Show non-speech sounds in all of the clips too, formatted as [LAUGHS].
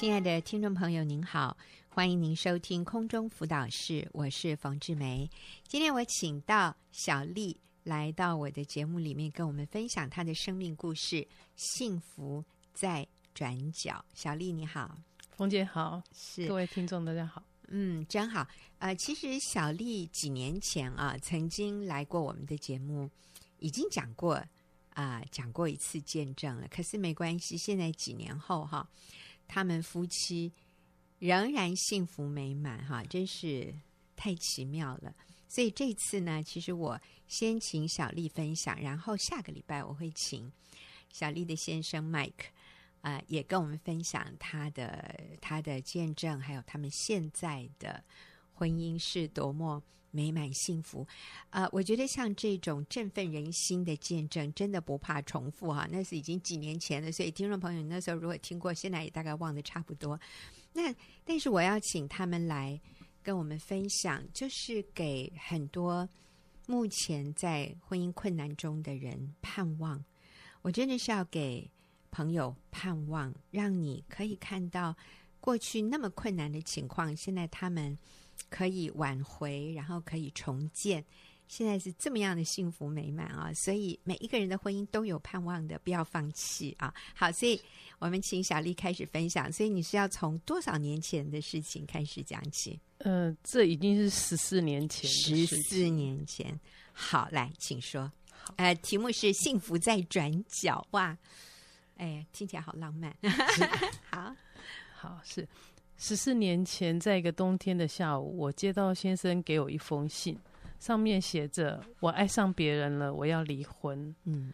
亲爱的听众朋友，您好，欢迎您收听空中辅导室，我是冯志梅。今天我请到小丽来到我的节目里面，跟我们分享她的生命故事。幸福在转角，小丽你好，冯姐好，是各位听众大家好，嗯，真好。呃，其实小丽几年前啊，曾经来过我们的节目，已经讲过啊、呃，讲过一次见证了。可是没关系，现在几年后哈。他们夫妻仍然幸福美满，哈，真是太奇妙了。所以这次呢，其实我先请小丽分享，然后下个礼拜我会请小丽的先生 Mike 啊、也跟我们分享他的他的见证，还有他们现在的婚姻是多么。美满幸福，啊、呃，我觉得像这种振奋人心的见证，真的不怕重复哈。那是已经几年前了，所以听众朋友那时候如果听过，现在也大概忘得差不多。那但是我要请他们来跟我们分享，就是给很多目前在婚姻困难中的人盼望。我真的是要给朋友盼望，让你可以看到过去那么困难的情况，现在他们。可以挽回，然后可以重建，现在是这么样的幸福美满啊！所以每一个人的婚姻都有盼望的，不要放弃啊！好，所以我们请小丽开始分享。所以你是要从多少年前的事情开始讲起？呃，这已经是十四年前，十四年前。好，来，请说。呃，题目是“幸福在转角”。哇，哎，听起来好浪漫。[LAUGHS] [LAUGHS] [LAUGHS] 好好是。十四年前，在一个冬天的下午，我接到先生给我一封信，上面写着：“我爱上别人了，我要离婚。”嗯，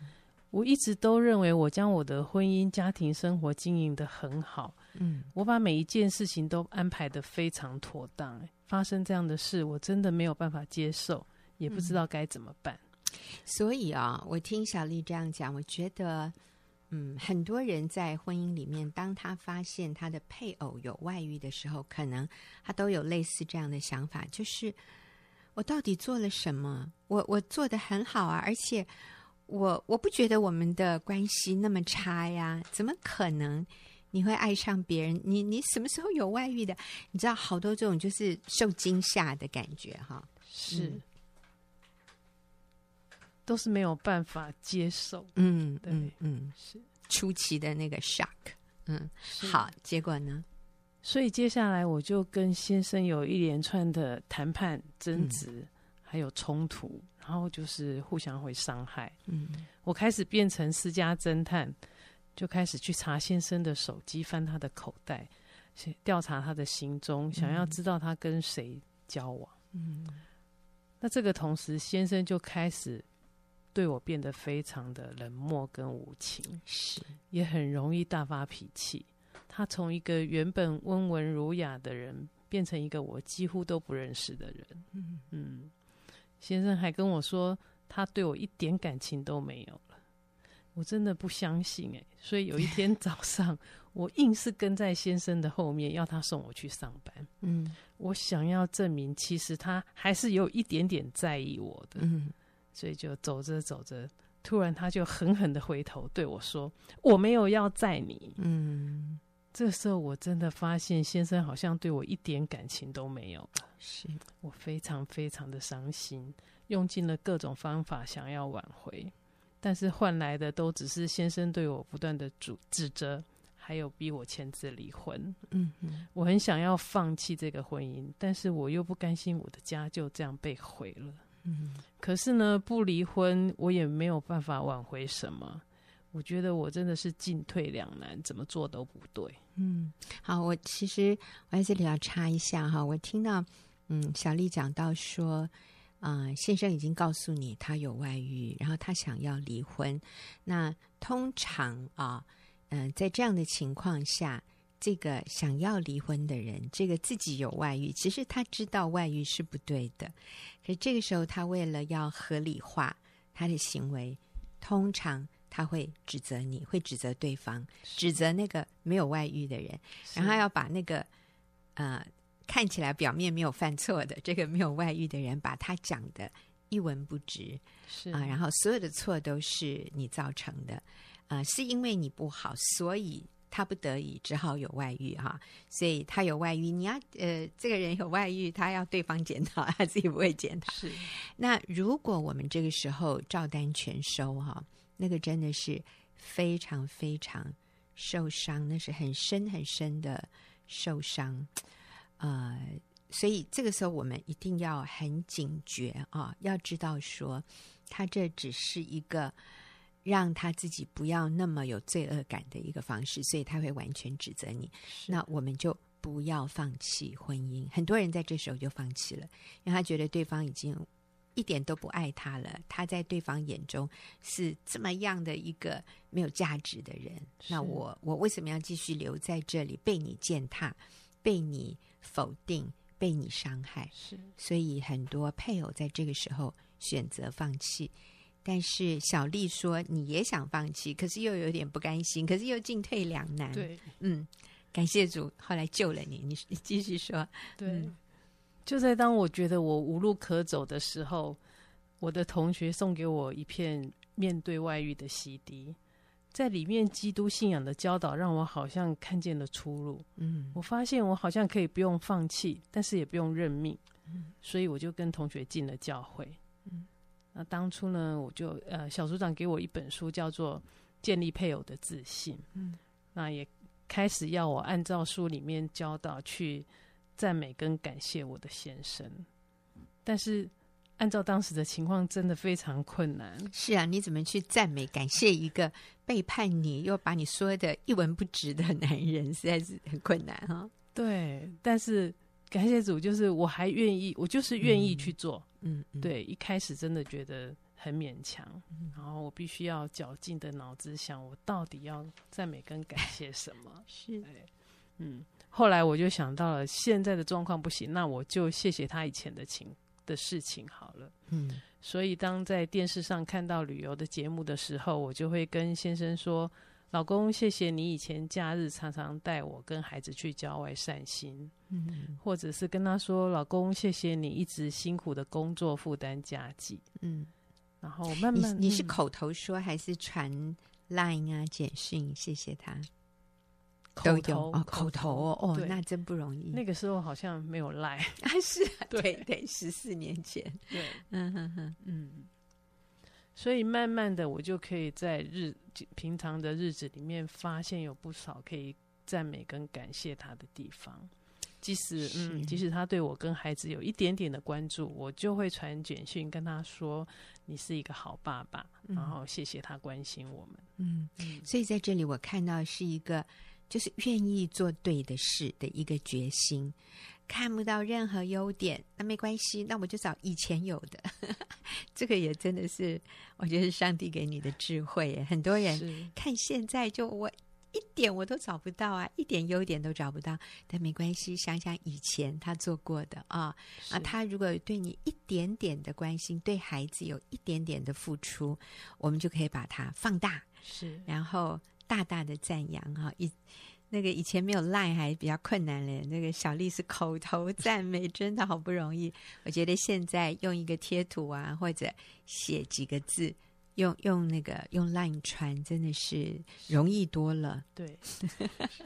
我一直都认为我将我的婚姻家庭生活经营得很好。嗯，我把每一件事情都安排得非常妥当。发生这样的事，我真的没有办法接受，也不知道该怎么办。嗯，所以啊，我听小丽这样讲，我觉得。嗯，很多人在婚姻里面，当他发现他的配偶有外遇的时候，可能他都有类似这样的想法，就是我到底做了什么？我我做的很好啊，而且我我不觉得我们的关系那么差呀，怎么可能你会爱上别人？你你什么时候有外遇的？你知道好多这种就是受惊吓的感觉哈，是。嗯都是没有办法接受，嗯，对，嗯，嗯，是初期的那个 shock，嗯，好，结果呢？所以接下来我就跟先生有一连串的谈判、争执，嗯、还有冲突，然后就是互相会伤害。嗯，我开始变成私家侦探，就开始去查先生的手机，翻他的口袋，调查他的行踪，想要知道他跟谁交往。嗯，那这个同时，先生就开始。对我变得非常的冷漠跟无情，是也很容易大发脾气。他从一个原本温文儒雅的人，变成一个我几乎都不认识的人。嗯嗯，先生还跟我说，他对我一点感情都没有了。我真的不相信哎，所以有一天早上，我硬是跟在先生的后面，要他送我去上班。嗯，我想要证明，其实他还是有一点点在意我的。嗯。所以就走着走着，突然他就狠狠的回头对我说：“我没有要载你。”嗯，这时候我真的发现先生好像对我一点感情都没有了，是我非常非常的伤心，用尽了各种方法想要挽回，但是换来的都只是先生对我不断的指指责，还有逼我签字离婚。嗯嗯，我很想要放弃这个婚姻，但是我又不甘心我的家就这样被毁了。嗯，可是呢，不离婚我也没有办法挽回什么。我觉得我真的是进退两难，怎么做都不对。嗯，好，我其实我在这里要插一下哈，我听到嗯小丽讲到说，啊、呃，先生已经告诉你他有外遇，然后他想要离婚。那通常啊，嗯、呃，在这样的情况下。这个想要离婚的人，这个自己有外遇，其实他知道外遇是不对的，可是这个时候他为了要合理化他的行为，通常他会指责你，会指责对方，指责那个没有外遇的人，然后要把那个呃看起来表面没有犯错的这个没有外遇的人，把他讲得一文不值，是。啊，然后所有的错都是你造成的，啊、呃，是因为你不好，所以。他不得已只好有外遇哈，所以他有外遇，你要呃，这个人有外遇，他要对方检讨，[LAUGHS] 他自己不会检讨。是，那如果我们这个时候照单全收哈，那个真的是非常非常受伤，那是很深很深的受伤，呃，所以这个时候我们一定要很警觉啊，要知道说，他这只是一个。让他自己不要那么有罪恶感的一个方式，所以他会完全指责你。那我们就不要放弃婚姻。很多人在这时候就放弃了，因为他觉得对方已经一点都不爱他了。他在对方眼中是这么样的一个没有价值的人。那我我为什么要继续留在这里，被你践踏，被你否定，被你伤害？是，所以很多配偶在这个时候选择放弃。但是小丽说，你也想放弃，可是又有点不甘心，可是又进退两难。对，嗯，感谢主，后来救了你。你你继续说。对，嗯、就在当我觉得我无路可走的时候，我的同学送给我一片面对外遇的 CD，在里面基督信仰的教导让我好像看见了出路。嗯，我发现我好像可以不用放弃，但是也不用认命。嗯，所以我就跟同学进了教会。嗯。那当初呢，我就呃，小组长给我一本书，叫做《建立配偶的自信》。嗯，那也开始要我按照书里面教导去赞美跟感谢我的先生。但是按照当时的情况，真的非常困难。是啊，你怎么去赞美感谢一个背叛你又把你说的一文不值的男人，实在是很困难哈。对，但是。感谢主，就是我还愿意，我就是愿意去做。嗯，嗯，对，一开始真的觉得很勉强，嗯、然后我必须要绞尽的脑子想，我到底要赞美跟感谢什么？[LAUGHS] 是，嗯。后来我就想到了，现在的状况不行，那我就谢谢他以前的情的事情好了。嗯，所以当在电视上看到旅游的节目的时候，我就会跟先生说。老公，谢谢你以前假日常常带我跟孩子去郊外散心，嗯，或者是跟他说，老公，谢谢你一直辛苦的工作负担家计，嗯，然后慢慢你，你是口头说还是传 Line 啊简讯？谢谢他，口头哦，口头哦，哦，那真不容易。那个时候好像没有 Line [LAUGHS] 啊，是啊，[LAUGHS] 对对，十四年前，对，嗯哼哼，嗯。所以慢慢的，我就可以在日平常的日子里面，发现有不少可以赞美跟感谢他的地方。即使嗯，即使他对我跟孩子有一点点的关注，我就会传简讯跟他说：“你是一个好爸爸。”然后谢谢他关心我们。嗯，所以在这里我看到是一个就是愿意做对的事的一个决心。看不到任何优点，那没关系，那我就找以前有的。[LAUGHS] 这个也真的是，我觉得是上帝给你的智慧。很多人看现在就我一点我都找不到啊，一点优点都找不到。但没关系，想想以前他做过的啊啊，他如果对你一点点的关心，对孩子有一点点的付出，我们就可以把它放大，是，然后大大的赞扬哈一。那个以前没有 Line 还比较困难嘞，那个小丽是口头赞美，真的好不容易。我觉得现在用一个贴图啊，或者写几个字，用用那个用 Line 传，真的是容易多了。对，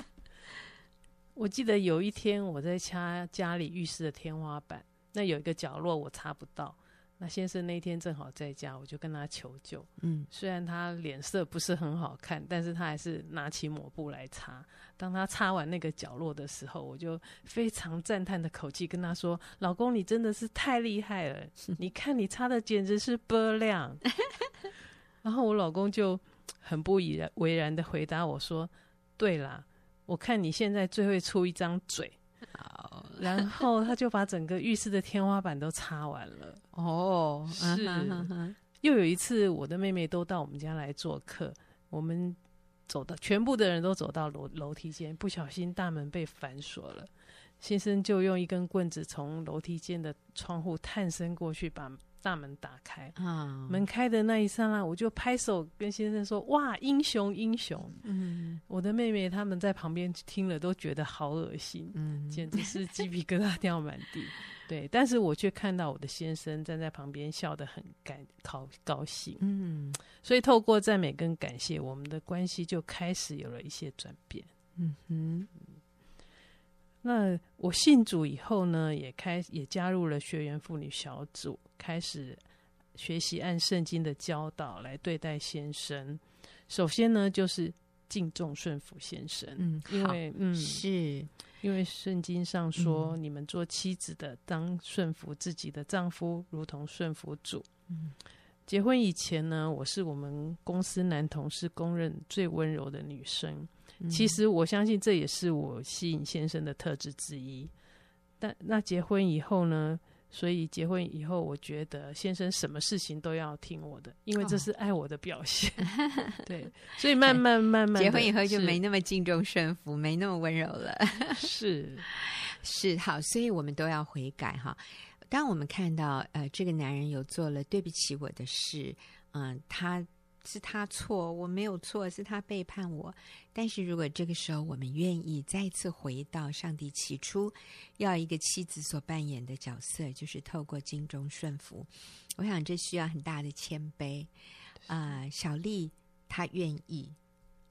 [LAUGHS] 我记得有一天我在掐家里浴室的天花板，那有一个角落我擦不到。那先生那天正好在家，我就跟他求救。嗯，虽然他脸色不是很好看，但是他还是拿起抹布来擦。当他擦完那个角落的时候，我就非常赞叹的口气跟他说：“老公，你真的是太厉害了！你看你擦的简直是波亮。[LAUGHS] ”然后我老公就很不以为然的回答我说：“对啦，我看你现在最会出一张嘴。”好然后他就把整个浴室的天花板都擦完了。哦，是。又有一次，我的妹妹都到我们家来做客，我们走到全部的人都走到楼楼梯间，不小心大门被反锁了。先生就用一根棍子从楼梯间的窗户探身过去，把大门打开啊，门开的那一刹那，我就拍手跟先生说：“哇，英雄英雄！”嗯，我的妹妹他们在旁边听了都觉得好恶心，嗯，简直是鸡皮疙瘩掉满地。[LAUGHS] 对，但是我却看到我的先生站在旁边笑得很感高高兴，嗯，所以透过赞美跟感谢，我们的关系就开始有了一些转变。嗯哼。那我信主以后呢，也开也加入了学员妇女小组，开始学习按圣经的教导来对待先生。首先呢，就是敬重顺服先生，嗯，因为嗯是因为圣经上说，嗯、你们做妻子的当顺服自己的丈夫，如同顺服主。嗯，结婚以前呢，我是我们公司男同事公认最温柔的女生。其实我相信这也是我吸引先生的特质之一。但那结婚以后呢？所以结婚以后，我觉得先生什么事情都要听我的，因为这是爱我的表现。[LAUGHS] 哦、对，所以慢慢慢慢结婚以后就没那么敬重顺服，没那么温柔了。是 [LAUGHS] 是好，所以我们都要悔改哈。当我们看到呃这个男人有做了对不起我的事，嗯、呃，他。是他错，我没有错，是他背叛我。但是如果这个时候我们愿意再次回到上帝起初要一个妻子所扮演的角色，就是透过敬重顺服，我想这需要很大的谦卑啊、呃。小丽她愿意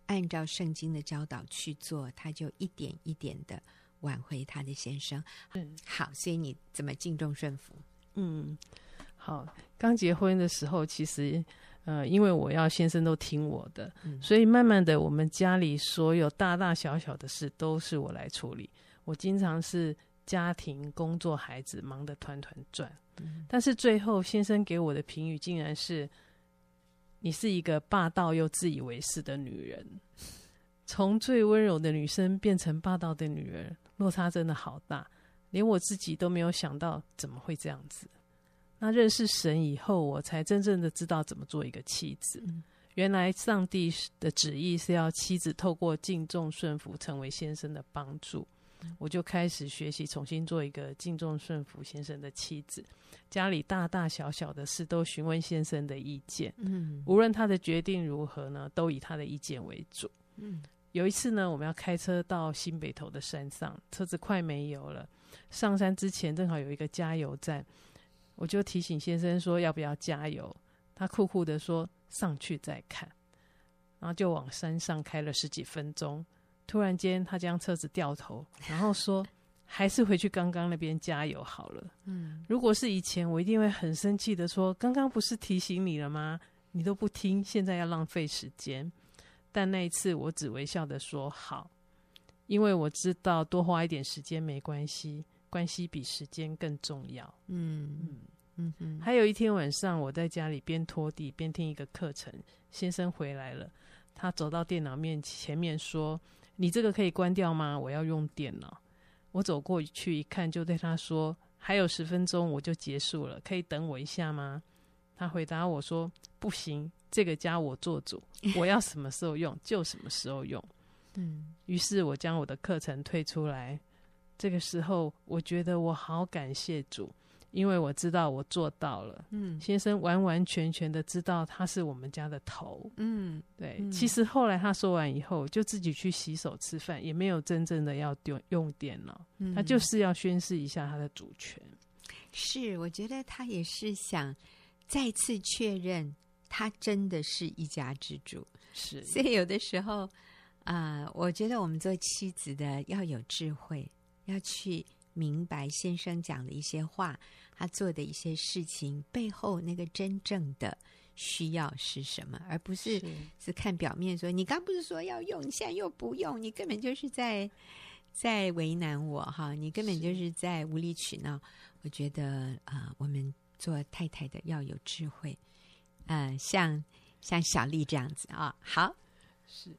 按照圣经的教导去做，她就一点一点的挽回她的先生。嗯，好，所以你怎么敬重顺服？嗯，好，刚结婚的时候其实。呃，因为我要先生都听我的，嗯，所以慢慢的，我们家里所有大大小小的事都是我来处理。我经常是家庭、工作、孩子忙得团团转，嗯，但是最后先生给我的评语竟然是：你是一个霸道又自以为是的女人。从最温柔的女生变成霸道的女人，落差真的好大，连我自己都没有想到怎么会这样子。那认识神以后，我才真正的知道怎么做一个妻子。嗯、原来上帝的旨意是要妻子透过敬重顺服，成为先生的帮助。嗯、我就开始学习，重新做一个敬重顺服先生的妻子。家里大大小小的事都询问先生的意见。嗯，无论他的决定如何呢，都以他的意见为主。嗯，有一次呢，我们要开车到新北头的山上，车子快没油了。上山之前，正好有一个加油站。我就提醒先生说要不要加油，他酷酷的说上去再看，然后就往山上开了十几分钟。突然间，他将车子掉头，然后说 [LAUGHS] 还是回去刚刚那边加油好了。嗯，如果是以前，我一定会很生气的说，刚刚不是提醒你了吗？你都不听，现在要浪费时间。但那一次，我只微笑的说好，因为我知道多花一点时间没关系。关系比时间更重要。嗯嗯嗯嗯。还有一天晚上，我在家里边拖地边听一个课程，先生回来了，他走到电脑面前面说：“你这个可以关掉吗？我要用电脑。”我走过去一看，就对他说：“还有十分钟我就结束了，可以等我一下吗？”他回答我说：“不行，这个家我做主，我要什么时候用就什么时候用。”嗯。于是我将我的课程退出来。这个时候，我觉得我好感谢主，因为我知道我做到了。嗯，先生完完全全的知道他是我们家的头。嗯，对。嗯、其实后来他说完以后，就自己去洗手吃饭，也没有真正的要用用电脑。嗯，他就是要宣示一下他的主权。是，我觉得他也是想再次确认，他真的是一家之主。是，所以有的时候啊、呃，我觉得我们做妻子的要有智慧。要去明白先生讲的一些话，他做的一些事情背后那个真正的需要是什么，而不是是，看表面说你刚不是说要用，你现在又不用，你根本就是在在为难我哈，你根本就是在无理取闹。我觉得啊、呃，我们做太太的要有智慧，嗯、呃，像像小丽这样子啊，好是。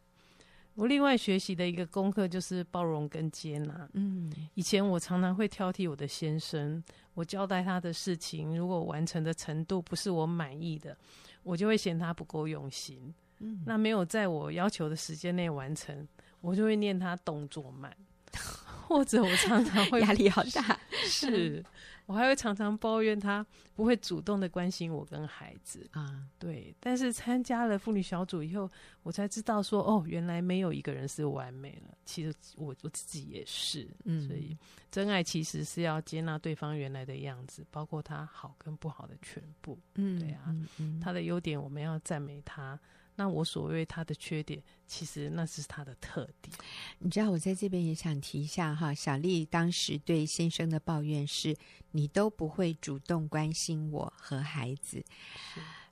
我另外学习的一个功课就是包容跟接纳。嗯，以前我常常会挑剔我的先生，我交代他的事情，如果完成的程度不是我满意的，我就会嫌他不够用心。嗯，那没有在我要求的时间内完成，我就会念他动作慢，[LAUGHS] 或者我常常会压力好大，是。我还会常常抱怨他不会主动的关心我跟孩子啊，对。但是参加了妇女小组以后，我才知道说，哦，原来没有一个人是完美了。其实我我自己也是，嗯。所以真爱其实是要接纳对方原来的样子，包括他好跟不好的全部。嗯，对啊，嗯嗯，他的优点我们要赞美他。那我所谓他的缺点，其实那是他的特点。你知道，我在这边也想提一下哈，小丽当时对先生的抱怨是：你都不会主动关心我和孩子。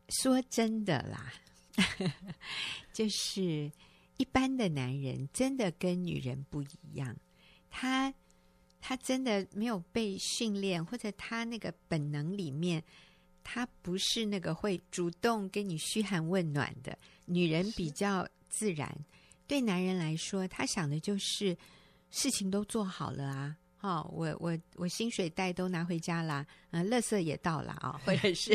说真的啦，[LAUGHS] 就是一般的男人真的跟女人不一样，他他真的没有被训练，或者他那个本能里面。他不是那个会主动跟你嘘寒问暖的女人，比较自然。对男人来说，他想的就是事情都做好了啊，哦，我我我薪水袋都拿回家啦，嗯、呃，垃圾也到了啊，[LAUGHS] 或者是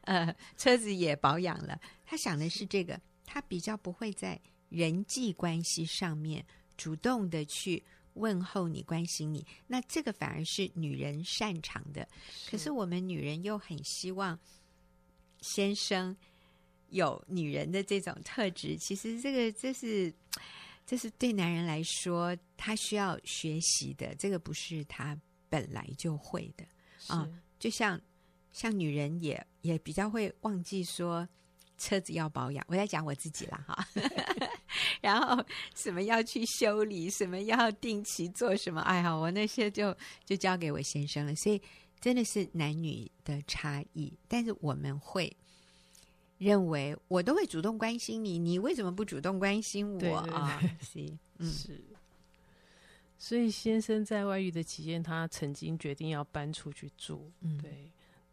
呃车子也保养了。他想的是这个，他比较不会在人际关系上面主动的去。问候你，关心你，那这个反而是女人擅长的。可是我们女人又很希望先生有女人的这种特质。其实这个这是这是对男人来说，他需要学习的。这个不是他本来就会的啊。就像像女人也也比较会忘记说。车子要保养，我在讲我自己啦哈。[LAUGHS] 然后什么要去修理，什么要定期做什么，哎呀，我那些就就交给我先生了。所以真的是男女的差异，但是我们会认为我都会主动关心你，你为什么不主动关心我啊？是，嗯，是。所以先生在外遇的期间，他曾经决定要搬出去住，嗯，对。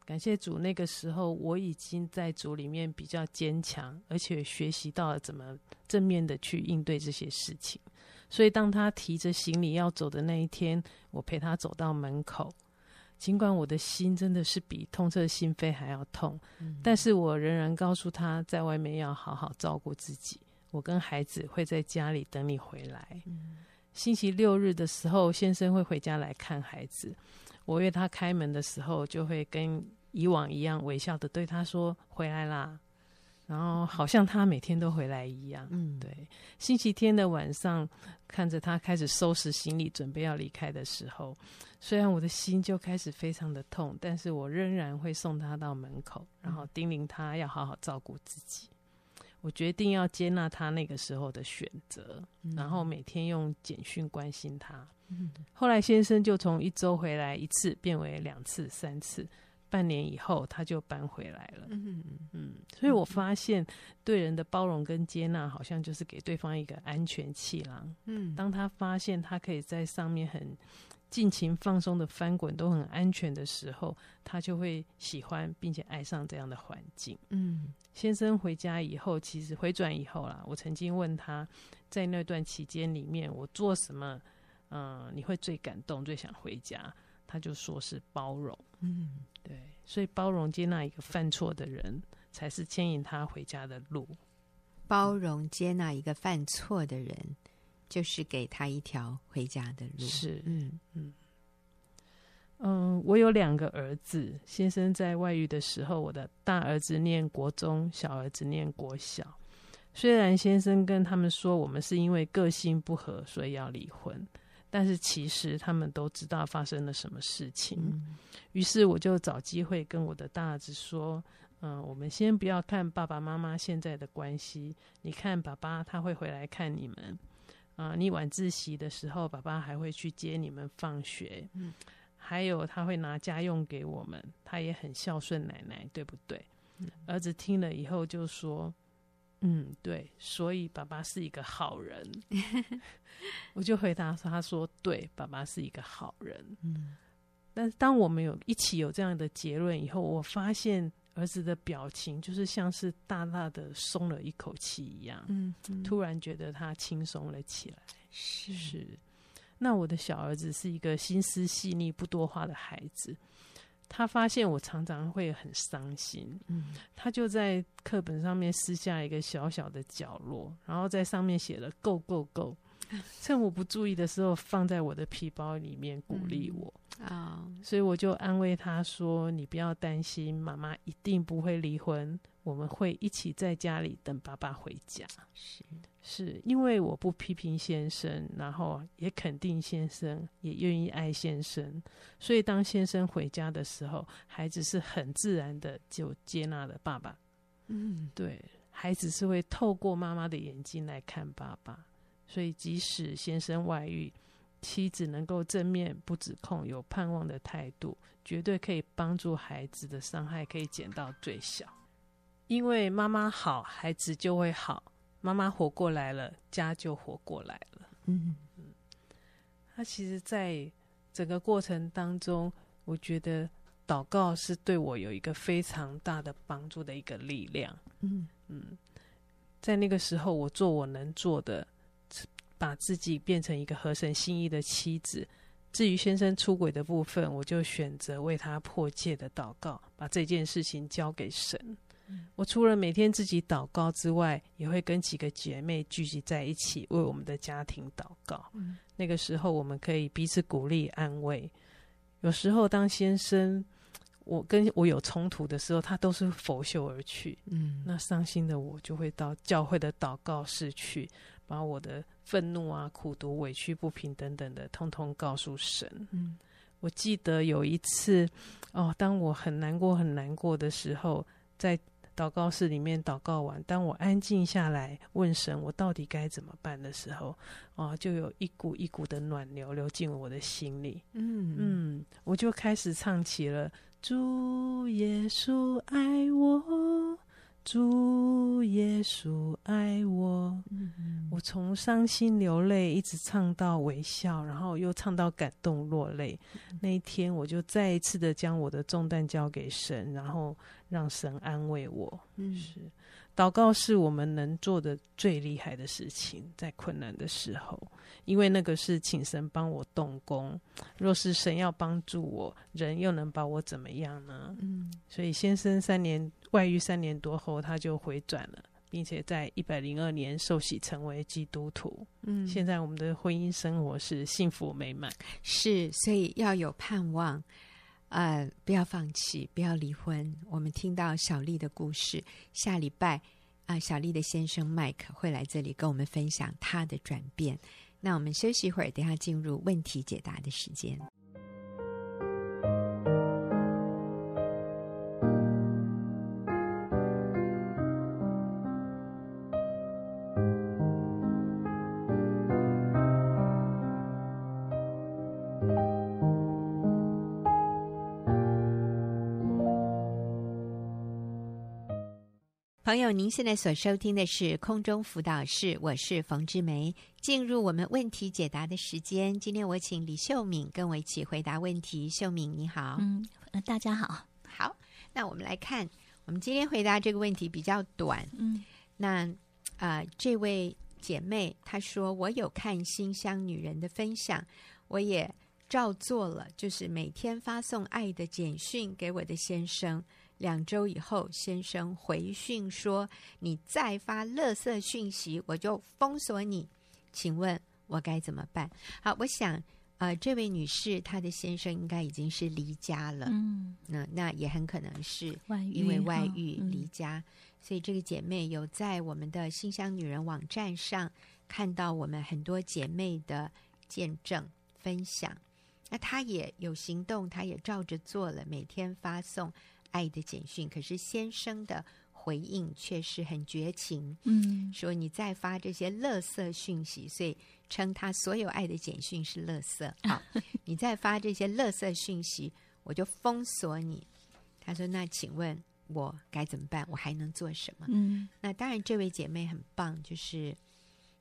感谢主，那个时候我已经在主里面比较坚强，而且学习到了怎么正面的去应对这些事情。所以当他提着行李要走的那一天，我陪他走到门口，尽管我的心真的是比痛彻心扉还要痛，嗯，但是我仍然告诉他在外面要好好照顾自己，我跟孩子会在家里等你回来。嗯，星期六日的时候，先生会回家来看孩子，我约他开门的时候就会跟。以往一样微笑的对他说：“回来啦。”然后好像他每天都回来一样。嗯，对。星期天的晚上，看着他开始收拾行李，准备要离开的时候，虽然我的心就开始非常的痛，但是我仍然会送他到门口，然后叮咛他要好好照顾自己。我决定要接纳他那个时候的选择，然后每天用简讯关心他。后来先生就从一周回来一次变为两次、三次。半年以后，他就搬回来了。嗯嗯，所以我发现对人的包容跟接纳，好像就是给对方一个安全气囊。嗯，当他发现他可以在上面很尽情放松的翻滚，都很安全的时候，他就会喜欢并且爱上这样的环境。嗯，先生回家以后，其实回转以后啦，我曾经问他在那段期间里面，我做什么，嗯，你会最感动、最想回家？他就说是包容。嗯。对，所以包容接纳一个犯错的人，才是牵引他回家的路。包容接纳一个犯错的人，就是给他一条回家的路。是，嗯嗯嗯。我有两个儿子，先生在外遇的时候，我的大儿子念国中，小儿子念国小。虽然先生跟他们说，我们是因为个性不合，所以要离婚。但是其实他们都知道发生了什么事情，嗯、于是我就找机会跟我的大儿子说：“嗯、呃，我们先不要看爸爸妈妈现在的关系，你看爸爸他会回来看你们，啊、呃，你晚自习的时候，爸爸还会去接你们放学，嗯，还有他会拿家用给我们，他也很孝顺奶奶，对不对？”嗯、儿子听了以后就说。嗯，对，所以爸爸是一个好人，[LAUGHS] 我就回答说：“他说对，爸爸是一个好人。”嗯，但是当我们有一起有这样的结论以后，我发现儿子的表情就是像是大大的松了一口气一样，嗯，嗯，突然觉得他轻松了起来。是是，那我的小儿子是一个心思细腻、不多话的孩子。他发现我常常会很伤心，嗯，他就在课本上面撕下一个小小的角落，然后在上面写了 “go go go”，趁我不注意的时候放在我的皮包里面鼓励我啊，嗯 oh. 所以我就安慰他说：“你不要担心，妈妈一定不会离婚，我们会一起在家里等爸爸回家。”是。是因为我不批评先生，然后也肯定先生，也愿意爱先生，所以当先生回家的时候，孩子是很自然的就接纳了爸爸。嗯，对，孩子是会透过妈妈的眼睛来看爸爸，所以即使先生外遇，妻子能够正面不指控，有盼望的态度，绝对可以帮助孩子的伤害可以减到最小。因为妈妈好，孩子就会好。妈妈活过来了，家就活过来了。嗯嗯，他其实，在整个过程当中，我觉得祷告是对我有一个非常大的帮助的一个力量。嗯嗯，在那个时候，我做我能做的，把自己变成一个合神心意的妻子。至于先生出轨的部分，我就选择为他破戒的祷告，把这件事情交给神。我除了每天自己祷告之外，也会跟几个姐妹聚集在一起，为我们的家庭祷告。嗯，那个时候，我们可以彼此鼓励、安慰。有时候，当先生我跟我有冲突的时候，他都是拂袖而去。嗯，那伤心的我就会到教会的祷告室去，把我的愤怒啊、苦毒、委屈、不平等等的，通通告诉神。嗯，我记得有一次，哦，当我很难过、很难过的时候，在祷告室里面祷告完，当我安静下来问神我到底该怎么办的时候，啊，就有一股一股的暖流流进我的心里。嗯嗯，我就开始唱起了“主耶稣爱我”。主耶稣爱我，嗯、我从伤心流泪一直唱到微笑，然后又唱到感动落泪。嗯、那一天，我就再一次的将我的重担交给神，然后让神安慰我。嗯，是祷告是我们能做的最厉害的事情，在困难的时候，因为那个是请神帮我动工。若是神要帮助我，人又能把我怎么样呢？嗯，所以先生三年。外遇三年多后，他就回转了，并且在一百零二年受洗成为基督徒。嗯，现在我们的婚姻生活是幸福美满。是，所以要有盼望，呃，不要放弃，不要离婚。我们听到小丽的故事，下礼拜啊、呃，小丽的先生麦克会来这里跟我们分享他的转变。那我们休息一会儿，等下进入问题解答的时间。朋友，您现在所收听的是空中辅导室，我是冯志梅。进入我们问题解答的时间，今天我请李秀敏跟我一起回答问题。秀敏，你好。嗯，大家好。好，那我们来看，我们今天回答这个问题比较短。嗯，那啊、呃，这位姐妹她说，我有看新乡女人的分享，我也照做了，就是每天发送爱的简讯给我的先生。两周以后，先生回讯说：“你再发垃圾讯息，我就封锁你。”请问我该怎么办？好，我想，呃，这位女士她的先生应该已经是离家了，嗯，那那也很可能是，因为外遇嗯、离家，所以这个姐妹有在我们的新乡女人网站上看到我们很多姐妹的见证分享，那她也有行动，她也照着做了，每天发送。爱的简讯，可是先生的回应却是很绝情，嗯，说你再发这些垃圾讯息，所以称他所有爱的简讯是垃圾。[LAUGHS] 好，你再发这些垃圾讯息，我就封锁你。他说：“那请问我该怎么办？我还能做什么？”嗯，那当然，这位姐妹很棒，就是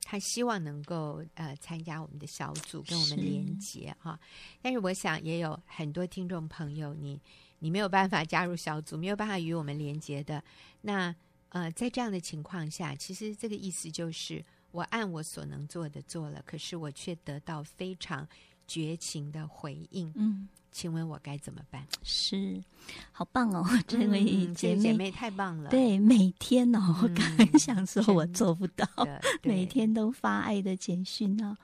她希望能够呃参加我们的小组，跟我们连接哈。但是我想也有很多听众朋友，你。你没有办法加入小组，没有办法与我们连接的，那呃，在这样的情况下，其实这个意思就是，我按我所能做的做了，可是我却得到非常绝情的回应。嗯，请问我该怎么办？是，好棒哦，[LAUGHS] 这位姐妹、嗯、姐妹太棒了。对，每天哦，我刚刚想说我做不到，嗯、每天都发爱的简讯呢。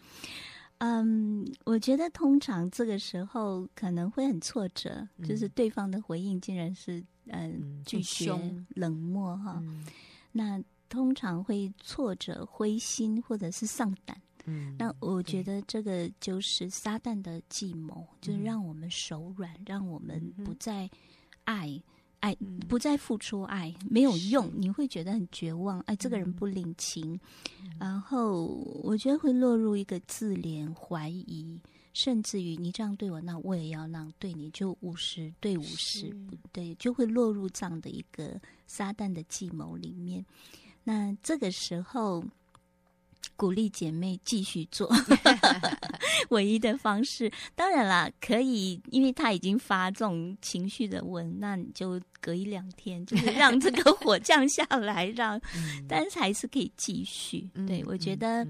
嗯，我觉得通常这个时候可能会很挫折，嗯、就是对方的回应竟然是嗯拒绝、冷漠哈。嗯、那通常会挫折、灰心或者是丧胆。嗯，那我觉得这个就是撒旦的计谋，嗯、就是让我们手软，让我们不再爱。爱不再付出爱，爱没有用，你会觉得很绝望。哎，这个人不领情，嗯、然后我觉得会落入一个自怜、怀疑，甚至于你这样对我，那我也要那样对你，就五十对五十，不对，就会落入这样的一个撒旦的计谋里面。那这个时候。鼓励姐妹继续做 [LAUGHS] [LAUGHS] 唯一的方式，当然啦，可以，因为他已经发这种情绪的文，那你就隔一两天，就是让这个火降下来，让，[LAUGHS] 嗯、但是还是可以继续。嗯、对，我觉得，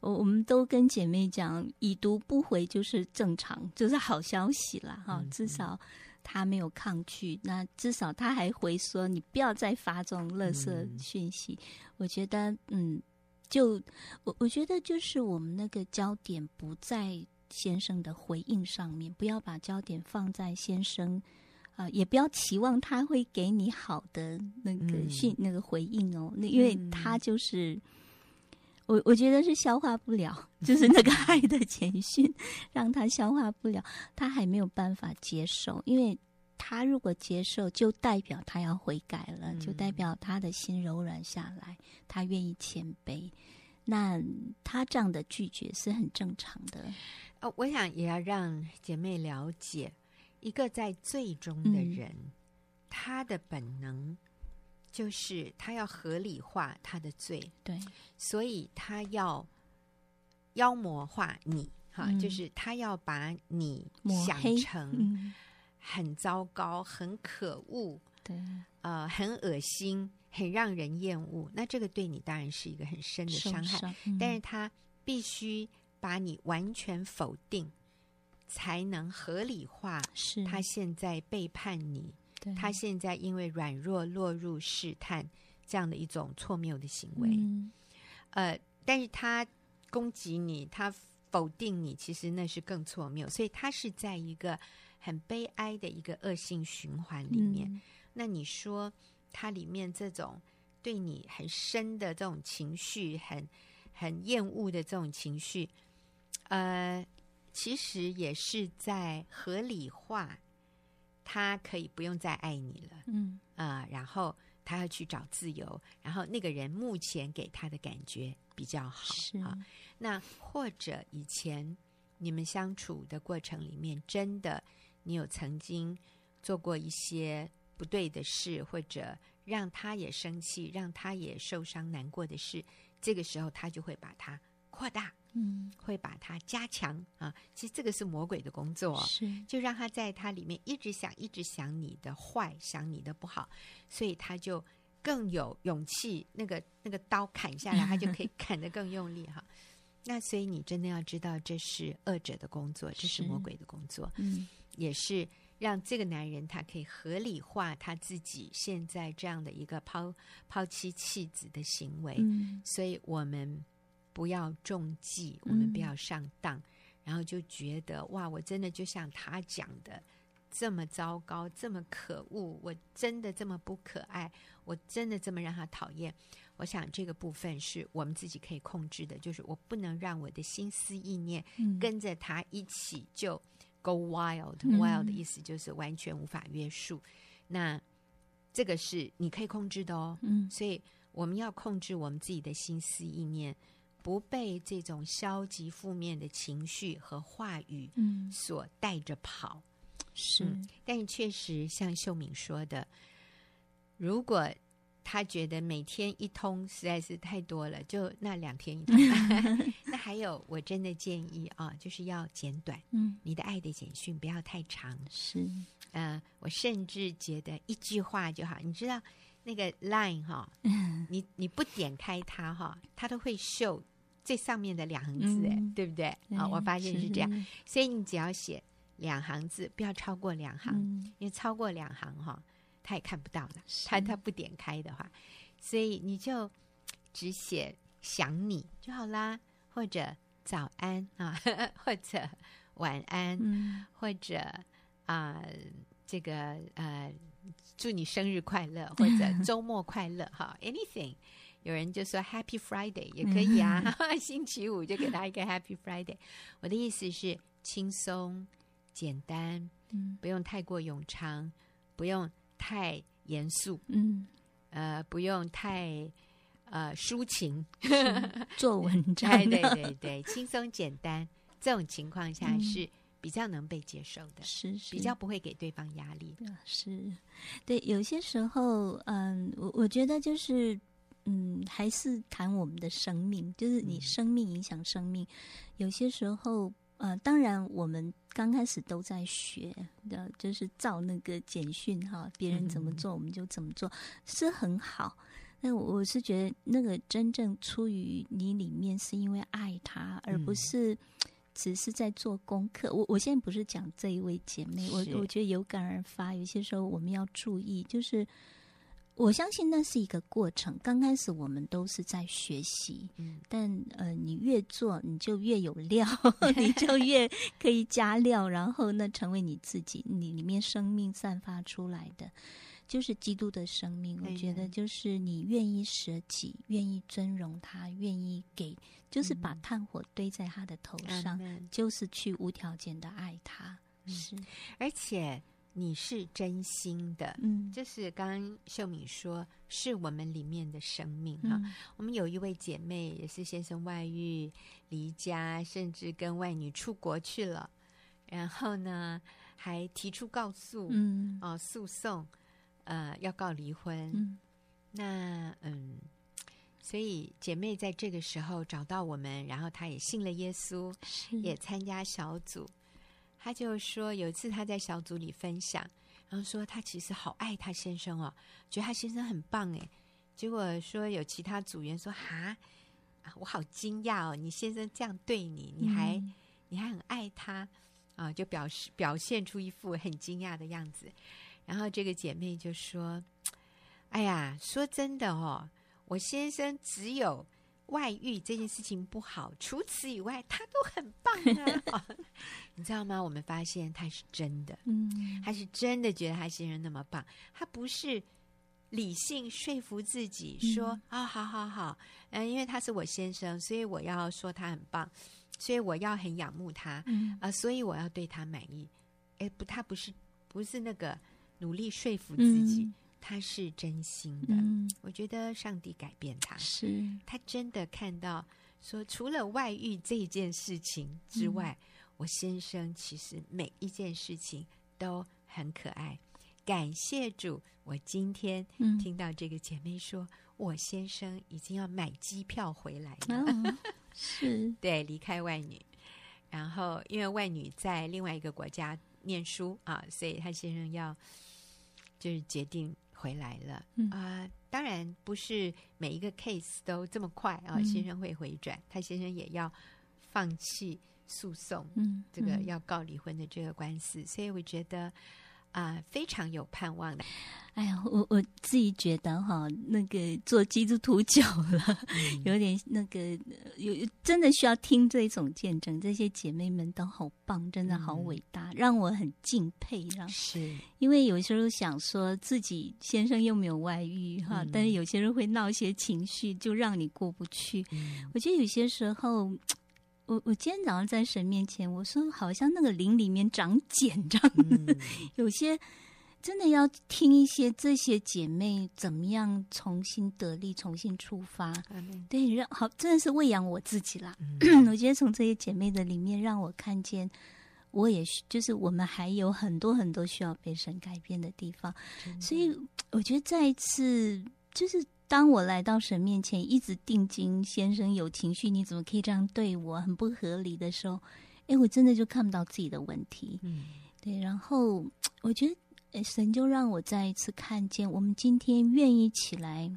我、嗯、我们都跟姐妹讲，已读不回就是正常，就是好消息了哈，嗯、至少他没有抗拒，那至少他还回说，你不要再发这种垃圾讯息。嗯、我觉得，嗯。就我我觉得就是我们那个焦点不在先生的回应上面，不要把焦点放在先生啊、呃，也不要期望他会给你好的那个讯、嗯、那个回应哦，那因为他就是、嗯、我我觉得是消化不了，[LAUGHS] 就是那个爱的前讯让他消化不了，他还没有办法接受，因为他如果接受，就代表他要悔改了，嗯、就代表他的心柔软下来，他愿意谦卑。那他这样的拒绝是很正常的。呃，我想也要让姐妹了解，一个在罪中的人，嗯、他的本能就是他要合理化他的罪，对，所以他要妖魔化你，哈，嗯、就是他要把你想成很糟糕、很可恶，对，呃，很恶心。很让人厌恶，那这个对你当然是一个很深的伤害。嗯、但是他必须把你完全否定，才能合理化。是他现在背叛你，他现在因为软弱落入试探这样的一种错谬的行为。嗯、呃，但是他攻击你，他否定你，其实那是更错谬。所以他是在一个很悲哀的一个恶性循环里面。嗯、那你说？它里面这种对你很深的这种情绪，很很厌恶的这种情绪，呃，其实也是在合理化，他可以不用再爱你了，嗯啊、呃，然后他要去找自由，然后那个人目前给他的感觉比较好是啊，那或者以前你们相处的过程里面，真的你有曾经做过一些。不对的事，或者让他也生气、让他也受伤、难过的事，这个时候他就会把它扩大，嗯，会把它加强啊。其实这个是魔鬼的工作，是就让他在他里面一直想、一直想你的坏，想你的不好，所以他就更有勇气。那个那个刀砍下来，他就可以 [LAUGHS] 砍得更用力哈。那所以你真的要知道，这是恶者的工作，这是魔鬼的工作，嗯，也是。让这个男人他可以合理化他自己现在这样的一个抛抛妻弃子的行为，嗯、所以我们不要中计，我们不要上当，嗯、然后就觉得哇，我真的就像他讲的这么糟糕，这么可恶，我真的这么不可爱，我真的这么让他讨厌。我想这个部分是我们自己可以控制的，就是我不能让我的心思意念跟着他一起就。Go wild，wild 的意思就是完全无法约束。嗯、那这个是你可以控制的哦。嗯，所以我们要控制我们自己的心思意念，不被这种消极负面的情绪和话语嗯所带着跑。是、嗯，但是确实像秀敏说的，如果。他觉得每天一通实在是太多了，就那两天一通。[LAUGHS] 那还有，我真的建议啊，就是要简短。嗯，你的爱的简讯不要太长。是，呃，我甚至觉得一句话就好。你知道那个 Line 哈，[LAUGHS] 嗯，你你不点开它哈，它都会秀最上面的两行字，哎、嗯，对不对？啊、哦，我发现是这样，所以你只要写两行字，不要超过两行，嗯、因为超过两行哈，他也看不到了，他他不点开的话，所以你就只写想你就好啦，或者早安啊，[LAUGHS] 或者晚安，嗯、或者啊、呃，这个呃，祝你生日快乐，或者周末快乐，哈，[LAUGHS] anything。有人就说 Happy Friday 也可以啊，嗯、[LAUGHS] 星期五就给他一个 Happy Friday。我的意思是轻松简单，嗯，不用太过冗长，不用太严肃，嗯，呃，不用太呃抒情。[LAUGHS] 做文章，对对对对，轻松简单，这种情况下是比较能被接受的，是、嗯、是，比较不会给对方压力。是，对，有些时候，嗯，我我觉得就是。嗯，还是谈我们的生命，就是你生命影响生命。嗯、有些时候，呃，当然我们刚开始都在学的，就是照那个简讯哈，别人怎么做我们就怎么做，嗯、是很好。那我是觉得，那个真正出于你里面是因为爱他，而不是只是在做功课。我我现在不是讲这一位姐妹，我我觉得有感而发。有些时候我们要注意，就是。我相信那是一个过程。刚开始我们都是在学习，嗯，但呃，你越做你就越有料，[LAUGHS] 你就越可以加料，然后呢，成为你自己，你里面生命散发出来的就是基督的生命。我觉得就是你愿意舍己，愿意尊荣他，愿意给，就是把炭火堆在他的头上，嗯，就是去无条件的爱他，是，而且。你是真心的，嗯，就是刚刚秀敏说，是我们里面的生命哈。嗯、我们有一位姐妹，也是先生外遇离家，甚至跟外女出国去了，然后呢，还提出告诉，嗯，哦，诉讼，呃，要告离婚。嗯，那嗯，所以姐妹在这个时候找到我们，然后她也信了耶稣，也参加小组。他就说，有一次他在小组里分享，然后说他其实好爱他先生哦，觉得他先生很棒诶。结果说有其他组员说哈，我好惊讶哦，你先生这样对你，你还、嗯、你还很爱他啊，就表示表现出一副很惊讶的样子。然后这个姐妹就说：“哎呀，说真的哦，我先生只有。”外遇这件事情不好，除此以外，他都很棒啊！[LAUGHS] 你知道吗？我们发现他是真的，嗯，他是真的觉得他先生那么棒，他不是理性说服自己说啊、嗯哦，好好好，嗯，因为他是我先生，所以我要说他很棒，所以我要很仰慕他，嗯啊、呃，所以我要对他满意。哎，不，他不是不是那个努力说服自己。嗯他是真心的，嗯、我觉得上帝改变他，是。他真的看到说，除了外遇这件事情之外，嗯、我先生其实每一件事情都很可爱。感谢主，我今天听到这个姐妹说，嗯、我先生已经要买机票回来了，哦、是。[LAUGHS] 对，离开外女，然后因为外女在另外一个国家念书啊，所以他先生要就是决定。回来了啊、嗯呃！当然不是每一个 case 都这么快啊。嗯、先生会回转，他先生也要放弃诉讼，嗯，这个要告离婚的这个官司，嗯、所以我觉得啊、呃，非常有盼望的。哎呀，我我自己觉得哈，那个做基督徒久了，嗯、[LAUGHS] 有点那个有真的需要听这种见证。这些姐妹们都好棒，真的好伟大，嗯、让我很敬佩。让是，因为有时候想说自己先生又没有外遇哈，嗯、但是有些人会闹些情绪，就让你过不去。嗯、我觉得有些时候，我我今天早上在神面前，我说好像那个灵里面长茧这样 [LAUGHS] 有些。真的要听一些这些姐妹怎么样重新得力、重新出发，嗯、对，让好真的是喂养我自己啦。嗯、[CLEARS THROAT] 我觉得从这些姐妹的里面，让我看见，我也就是我们还有很多很多需要被神改变的地方。所以我觉得再一次，就是当我来到神面前，一直定睛先生有情绪，你怎么可以这样对我，很不合理的时候，哎，我真的就看不到自己的问题。嗯，对，然后我觉得。神就让我再一次看见，我们今天愿意起来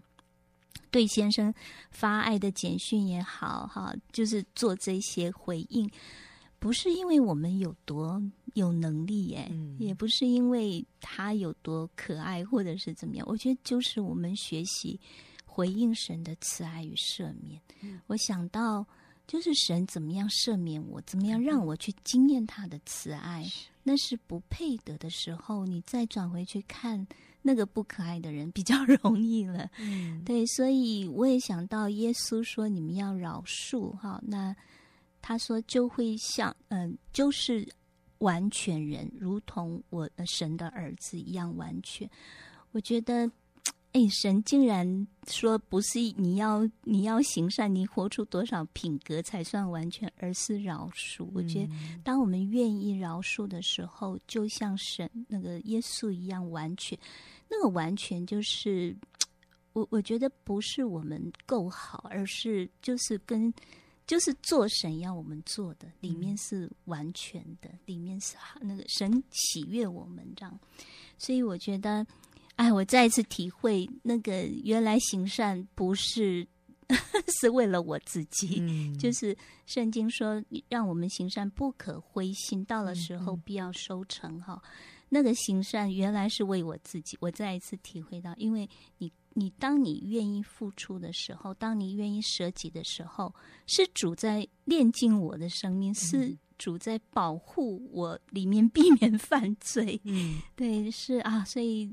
对先生发爱的简讯也好，哈，就是做这些回应，不是因为我们有多有能力，哎，嗯，也不是因为他有多可爱，或者是怎么样。我觉得就是我们学习回应神的慈爱与赦免。嗯，我想到就是神怎么样赦免我，怎么样让我去经验他的慈爱，那是不配得的时候，你再转回去看。那个不可爱的人比较 [LAUGHS] 容易了，嗯，对，所以我也想到耶稣说：“你们要饶恕。”哈，那他说就会像嗯、呃，就是完全人，如同我的神的儿子一样完全。我觉得。哎，神竟然说不是你要你要行善，你活出多少品格才算完全，而是饶恕。嗯、我觉得，当我们愿意饶恕的时候，就像神那个耶稣一样完全。那个完全就是，我我觉得不是我们够好，而是就是跟就是做神要我们做的，里面是完全的，里面是那个神喜悦我们这样。所以我觉得。哎，我再一次体会那个原来行善不是 [LAUGHS] 是为了我自己，嗯、[LAUGHS] 就是圣经说让我们行善不可灰心，到了时候必要收成哈。那个行善原来是为我自己，我再一次体会到，因为你你当你愿意付出的时候，当你愿意舍己的时候，是主在炼尽我的生命，是。主在保护我，里面避免 [LAUGHS] 犯罪。嗯，对，是啊，所以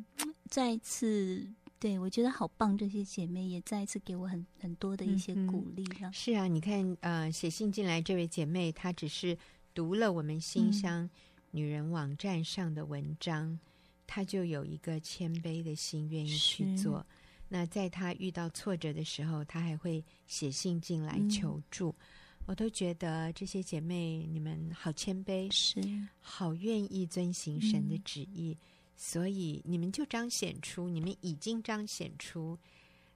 再一次，对我觉得好棒。这些姐妹也再一次给我很很多的一些鼓励。嗯、是啊，你看，呃，写信进来这位姐妹，她只是读了我们新乡女人网站上的文章，嗯、她就有一个谦卑的心，愿意去做。那在她遇到挫折的时候，她还会写信进来求助。嗯我都觉得这些姐妹，你们好谦卑，是好愿意遵行神的旨意，嗯、所以你们就彰显出，你们已经彰显出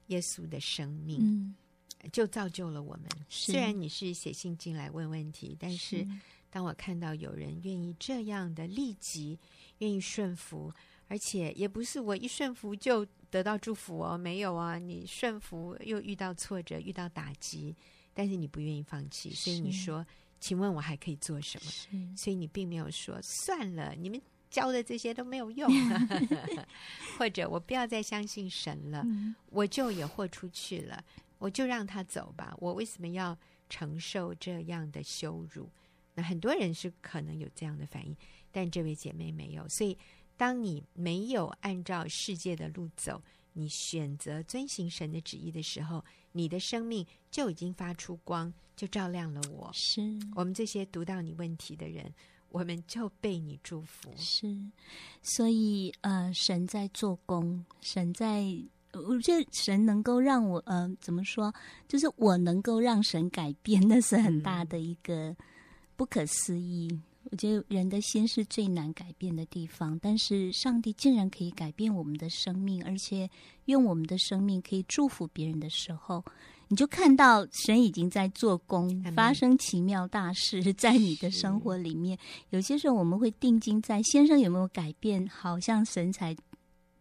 耶稣的生命，嗯、就造就了我们。虽然你是写信进来问问题，但是当我看到有人愿意这样的立即愿意顺服，而且也不是我一顺服就得到祝福哦，没有啊，你顺服又遇到挫折，遇到打击。但是你不愿意放弃，所以你说：“请问我还可以做什么？”是所以你并没有说：“算了，你们教的这些都没有用。[LAUGHS] ”或者我不要再相信神了，嗯、我就也豁出去了，我就让他走吧。我为什么要承受这样的羞辱？那很多人是可能有这样的反应，但这位姐妹没有。所以，当你没有按照世界的路走，你选择遵行神的旨意的时候，你的生命就已经发出光，就照亮了我。是我们这些读到你问题的人，我们就被你祝福。是，所以呃，神在做工，神在，我觉得神能够让我呃，怎么说，就是我能够让神改变，那是很大的一个不可思议。我觉得人的心是最难改变的地方，但是上帝竟然可以改变我们的生命，而且用我们的生命可以祝福别人的时候，你就看到神已经在做工，发生奇妙大事 [LAUGHS] 在你的生活里面。有些时候我们会定睛在先生有没有改变，好像神才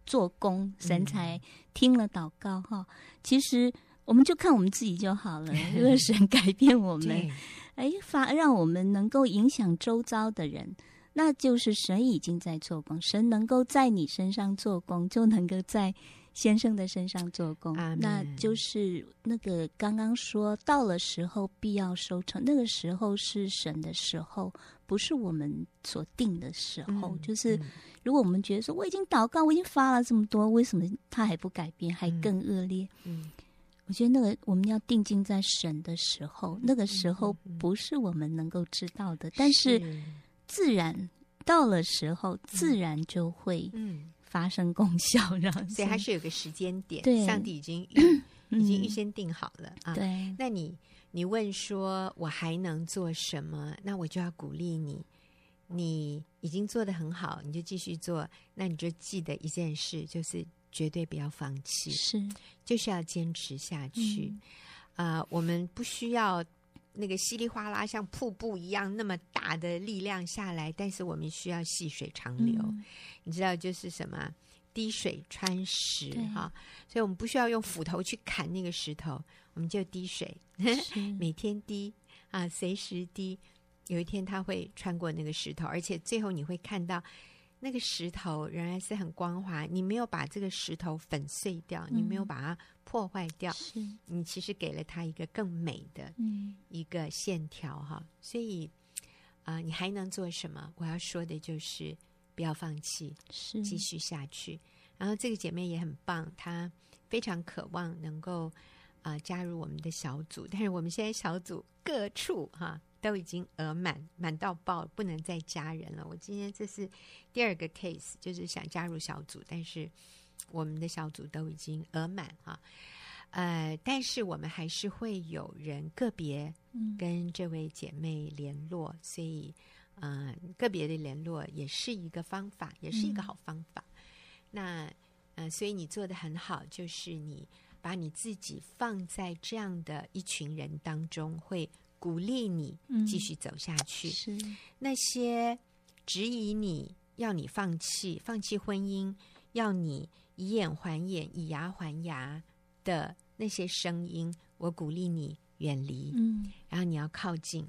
做工，神才听了祷告哈。其实我们就看我们自己就好了，[LAUGHS] 如果神改变我们。哎，发让我们能够影响周遭的人，那就是神已经在做工。神能够在你身上做工，就能够在先生的身上做工。那就是那个刚刚说到了时候必要收成，那个时候是神的时候，不是我们所定的时候。嗯、就是如果我们觉得说我已经祷告，我已经发了这么多，为什么他还不改变，还更恶劣？嗯。嗯我觉得那个我们要定睛在神的时候，那个时候不是我们能够知道的，但是自然到了时候，自然就会发生功效，然后所以它是有个时间点，对，上帝已经预 [CLEARS THROAT] 已经预先定好了啊。对，那你你问说我还能做什么？那我就要鼓励你，你已经做的很好，你就继续做。那你就记得一件事，就是。绝对不要放弃，是，就是要坚持下去。啊、嗯呃，我们不需要那个稀里哗啦像瀑布一样那么大的力量下来，但是我们需要细水长流。嗯、你知道，就是什么？滴水穿石哈，所以我们不需要用斧头去砍那个石头，我们就滴水，[LAUGHS] 每天滴啊，随时滴。有一天它会穿过那个石头，而且最后你会看到那个石头仍然是很光滑。你没有把这个石头粉碎掉，嗯、你没有把它破坏掉，你其实给了它一个更美的一个线条哈。嗯、所以啊、呃，你还能做什么？我要说的就是不要放弃，是继续下去。然后这个姐妹也很棒，她非常渴望能够啊、呃、加入我们的小组，但是我们现在小组各处哈。都已经额满，满到爆，不能再加人了。我今天这是第二个 case，就是想加入小组，但是我们的小组都已经额满哈。呃，但是我们还是会有人个别跟这位姐妹联络，嗯、所以嗯、呃，个别的联络也是一个方法，也是一个好方法。嗯、那呃，所以你做的很好，就是你把你自己放在这样的一群人当中会。鼓励你继续走下去。嗯、是那些质疑你要你放弃、放弃婚姻、要你以眼还眼、以牙还牙的那些声音，我鼓励你远离。嗯，然后你要靠近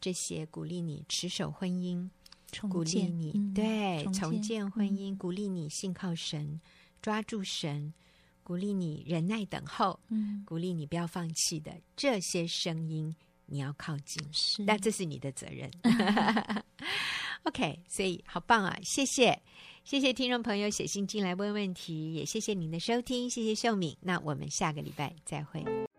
这些鼓励你持守婚姻、重鼓励你、嗯、对重建，重建婚姻、嗯、鼓励你信靠神、抓住神、鼓励你忍耐等候、嗯、鼓励你不要放弃的这些声音。你要靠近，是，那这是你的责任。[LAUGHS] OK，所以好棒啊！谢谢，谢谢听众朋友写信进来问问题，也谢谢您的收听，谢谢秀敏。那我们下个礼拜再会。